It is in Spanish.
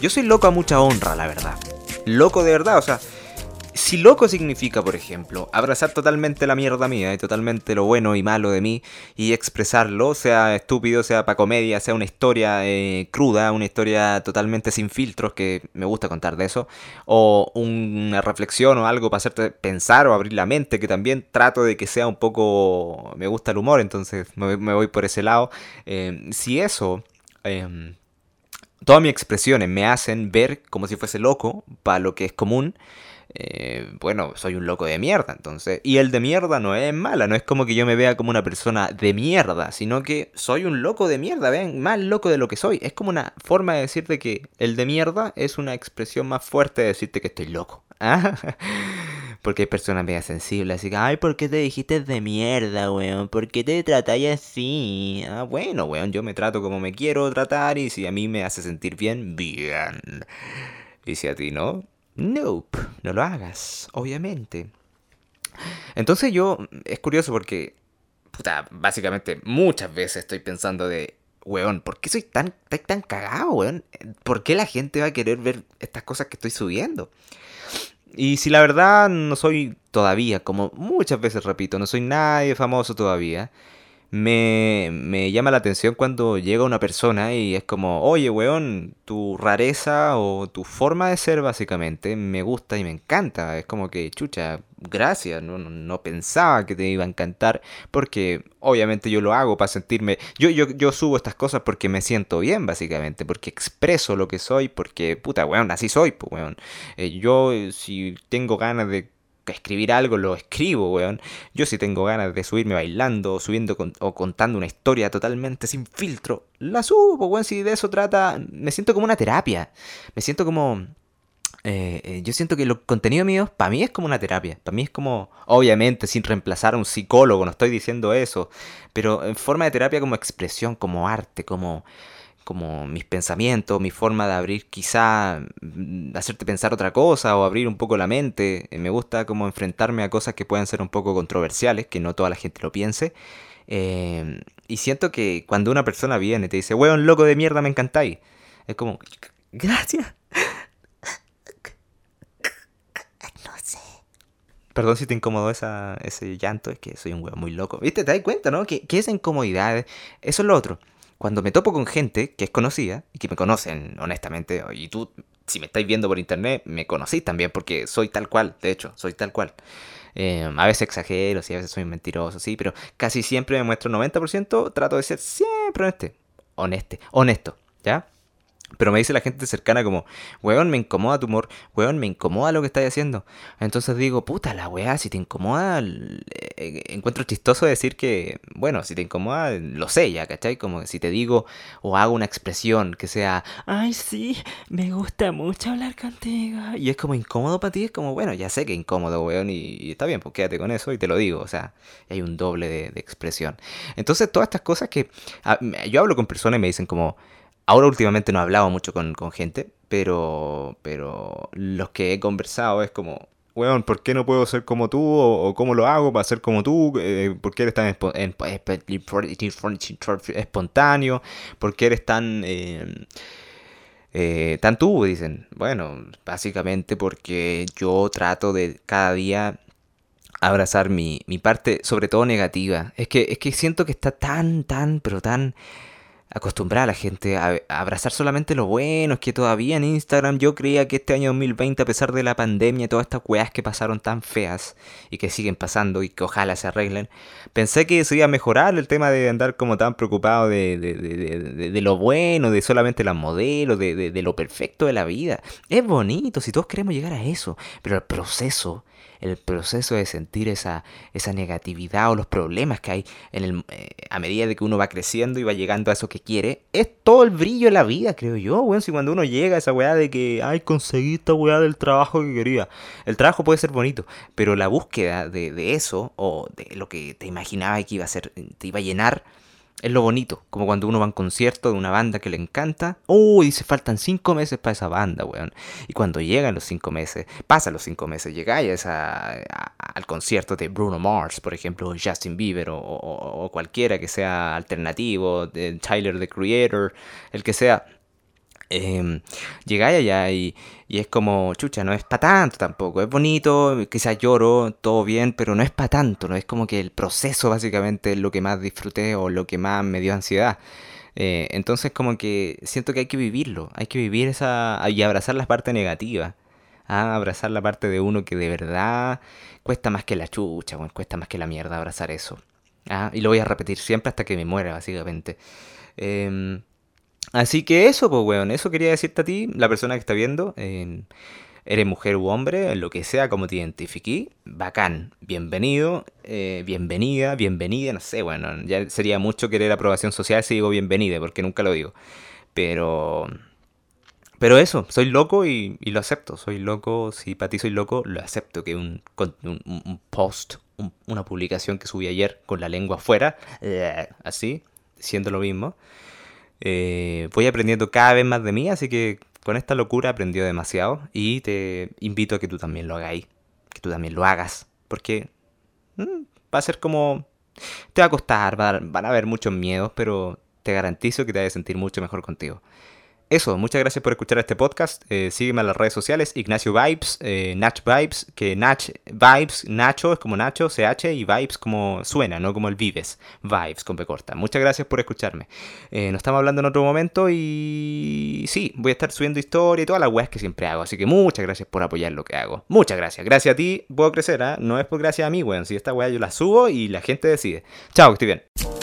Yo soy loco a mucha honra, la verdad. Loco de verdad, o sea, si loco significa, por ejemplo, abrazar totalmente la mierda mía y totalmente lo bueno y malo de mí y expresarlo, sea estúpido, sea para comedia, sea una historia eh, cruda, una historia totalmente sin filtros, que me gusta contar de eso, o una reflexión o algo para hacerte pensar o abrir la mente, que también trato de que sea un poco... me gusta el humor, entonces me, voy por ese lado. Eh, si eso... Em, todas mis expresiones me hacen ver como si fuese loco, para lo que es común, eh, bueno, soy un loco de mierda, entonces. Y el de mierda no es mala, no es como que yo me vea como una persona de mierda, sino que soy un loco de mierda, vean, más loco de lo que soy. Es como una forma de decirte que el de mierda es una expresión más fuerte de decirte que estoy loco. ¿ah? Porque hay personas media sensibles, así que, ay, ¿por qué te dijiste de mierda, weón? ¿Por qué te tratáis así? Ah, bueno, weón, yo me trato como me quiero tratar y si a mí me hace sentir bien, bien. Y si a ti no, Nope, no lo hagas, obviamente. Entonces yo, es curioso porque, puta, básicamente muchas veces estoy pensando de, weón, ¿por qué soy tan, tan, tan cagado, weón? ¿Por qué la gente va a querer ver estas cosas que estoy subiendo? Y si la verdad no soy todavía, como muchas veces repito, no soy nadie famoso todavía, me, me, llama la atención cuando llega una persona y es como, oye, weón, tu rareza o tu forma de ser básicamente me gusta y me encanta. Es como que, chucha, gracias, no, no pensaba que te iba a encantar porque obviamente yo lo hago para sentirme, yo, yo, yo subo estas cosas porque me siento bien básicamente, porque expreso lo que soy, porque, puta, weón, así soy, pues, weón. Eh, yo si tengo ganas de escribir algo, lo escribo, weón. Yo si tengo ganas de subirme bailando, o subiendo o contando una historia totalmente sin filtro, la subo, weón. Si de eso trata, me siento como una terapia. Me siento como... Eh, eh, yo siento que los contenidos míos, para mí es como una terapia. Para mí es como, obviamente, sin reemplazar a un psicólogo, no estoy diciendo eso. Pero en forma de terapia como expresión, como arte, como como mis pensamientos, mi forma de abrir quizá, mm, hacerte pensar otra cosa o abrir un poco la mente. Eh, me gusta como enfrentarme a cosas que puedan ser un poco controversiales, que no toda la gente lo piense. Eh, y siento que cuando una persona viene y te dice, weón, loco de mierda, me encantáis. Es como, gracias. No sé. Perdón si te incomodó esa, ese llanto, es que soy un weón muy loco. ¿Viste? ¿Te das cuenta, no? Que, que esa incomodidad, eso es lo otro cuando me topo con gente que es conocida y que me conocen, honestamente, y tú, si me estáis viendo por internet, me conocís también, porque soy tal cual, de hecho, soy tal cual. Eh, a veces exagero, sí, a veces soy mentiroso, sí, pero casi siempre me muestro 90%, trato de ser siempre honesto, honesto, honesto, ¿ya? Pero me dice la gente cercana como, weón, me incomoda tu humor, weón, me incomoda lo que estás haciendo. Entonces digo, puta la weá, si te incomoda, eh, encuentro chistoso decir que, bueno, si te incomoda, lo sé ya, ¿cachai? Como si te digo o hago una expresión que sea, ay, sí, me gusta mucho hablar contigo. Y es como incómodo para ti, es como, bueno, ya sé que incómodo, weón, y, está bien, pues quédate con eso y te lo digo, o sea, hay un doble de, de expresión. Entonces, todas estas cosas que ah, yo hablo con personas y me dicen como, Ahora últimamente no he hablado mucho con, gente, pero, pero los que he conversado es como, weón, ¿por qué no puedo ser como tú? ¿O, cómo lo hago para ser como tú? Eh, ¿Por qué eres tan espontáneo? ¿Por qué eres tan... Eh, eh, tan tú? Dicen. Bueno, básicamente porque yo trato de cada día abrazar mi, mi parte, sobre todo negativa. Es que, es que siento que está tan, tan, pero tan acostumbrar a la gente a, abrazar solamente lo bueno. Es que todavía en Instagram yo creía que este año 2020, a pesar de la pandemia y todas estas weas que pasaron tan feas y que siguen pasando y que ojalá se arreglen, pensé que eso iba a mejorar el tema de andar como tan preocupado de, de, de, de lo bueno, de solamente las modelos, de, lo perfecto de la vida. Es bonito si todos queremos llegar a eso, pero el proceso el proceso de sentir esa, esa negatividad o los problemas que hay en el, eh, a medida de que uno va creciendo y va llegando a eso que quiere, es todo el brillo de la vida, creo yo, bueno, si cuando uno llega a esa weá de que, ay, conseguí esta weá del trabajo que quería, el trabajo puede ser bonito, pero la búsqueda de, de eso o de lo que te imaginaba que iba a ser, te iba a llenar, es lo bonito, como cuando uno va a un concierto de una banda que le encanta. Uy, dice, faltan cinco meses para esa banda, weón. Y cuando llegan los cinco meses, pasan los cinco meses, llegáis a, al concierto de Bruno Mars, por ejemplo, Justin Bieber o, cualquiera que sea alternativo, de Tyler the Creator, el que sea. Eh, llegáis allá y, es como, chucha, no es para tanto tampoco. Es bonito, quizás lloro, todo bien, pero no es para tanto. No es como que el proceso básicamente es lo que más disfruté o lo que más me dio ansiedad. Eh, entonces como que siento que hay que vivirlo, hay que vivir esa y abrazar la parte negativa. ¿ah? Abrazar la parte de uno que de verdad cuesta más que la chucha, bueno, cuesta más que la mierda abrazar eso. ¿ah? Y lo voy a repetir siempre hasta que me muera, básicamente. Eh, Así que eso, pues, weón, eso quería decirte a ti, la persona que está viendo. Eh, eres mujer u hombre, lo que sea, como te identifiqué, bacán, bienvenido, eh, bienvenida, bienvenida, no sé, bueno, ya sería mucho querer aprobación social si digo bienvenida, porque nunca lo digo. Pero... Pero eso, soy loco y, lo acepto. Soy loco, si para ti soy loco, lo acepto. Que un post, una publicación que subí ayer con la lengua afuera, eh, así, siendo lo mismo. Eh, voy aprendiendo cada vez más de mí, así que con esta locura aprendió demasiado y te invito a que tú también lo hagáis, que tú también lo hagas, porque mm, va a ser como... Te va a costar, van a haber muchos miedos, pero te garantizo que te vas a sentir mucho mejor contigo. Eso, muchas gracias por escuchar este podcast. Eh, sígueme en las redes sociales, Ignacio Vibes, eh, Nach Vibes, que Nach Vibes, Nacho es como Nacho, CH, y Vibes como suena, no como el Vives. Vibes con P corta. Muchas gracias por escucharme. Eh, nos estamos hablando en otro momento y sí, voy a estar subiendo historia y todas las weas que siempre hago. Así que muchas gracias por apoyar lo que hago. Muchas gracias. Gracias a ti puedo crecer, ¿ah? No es por gracias a mí, weón. Si esta wea yo la subo y la gente decide. Chao, que estoy bien.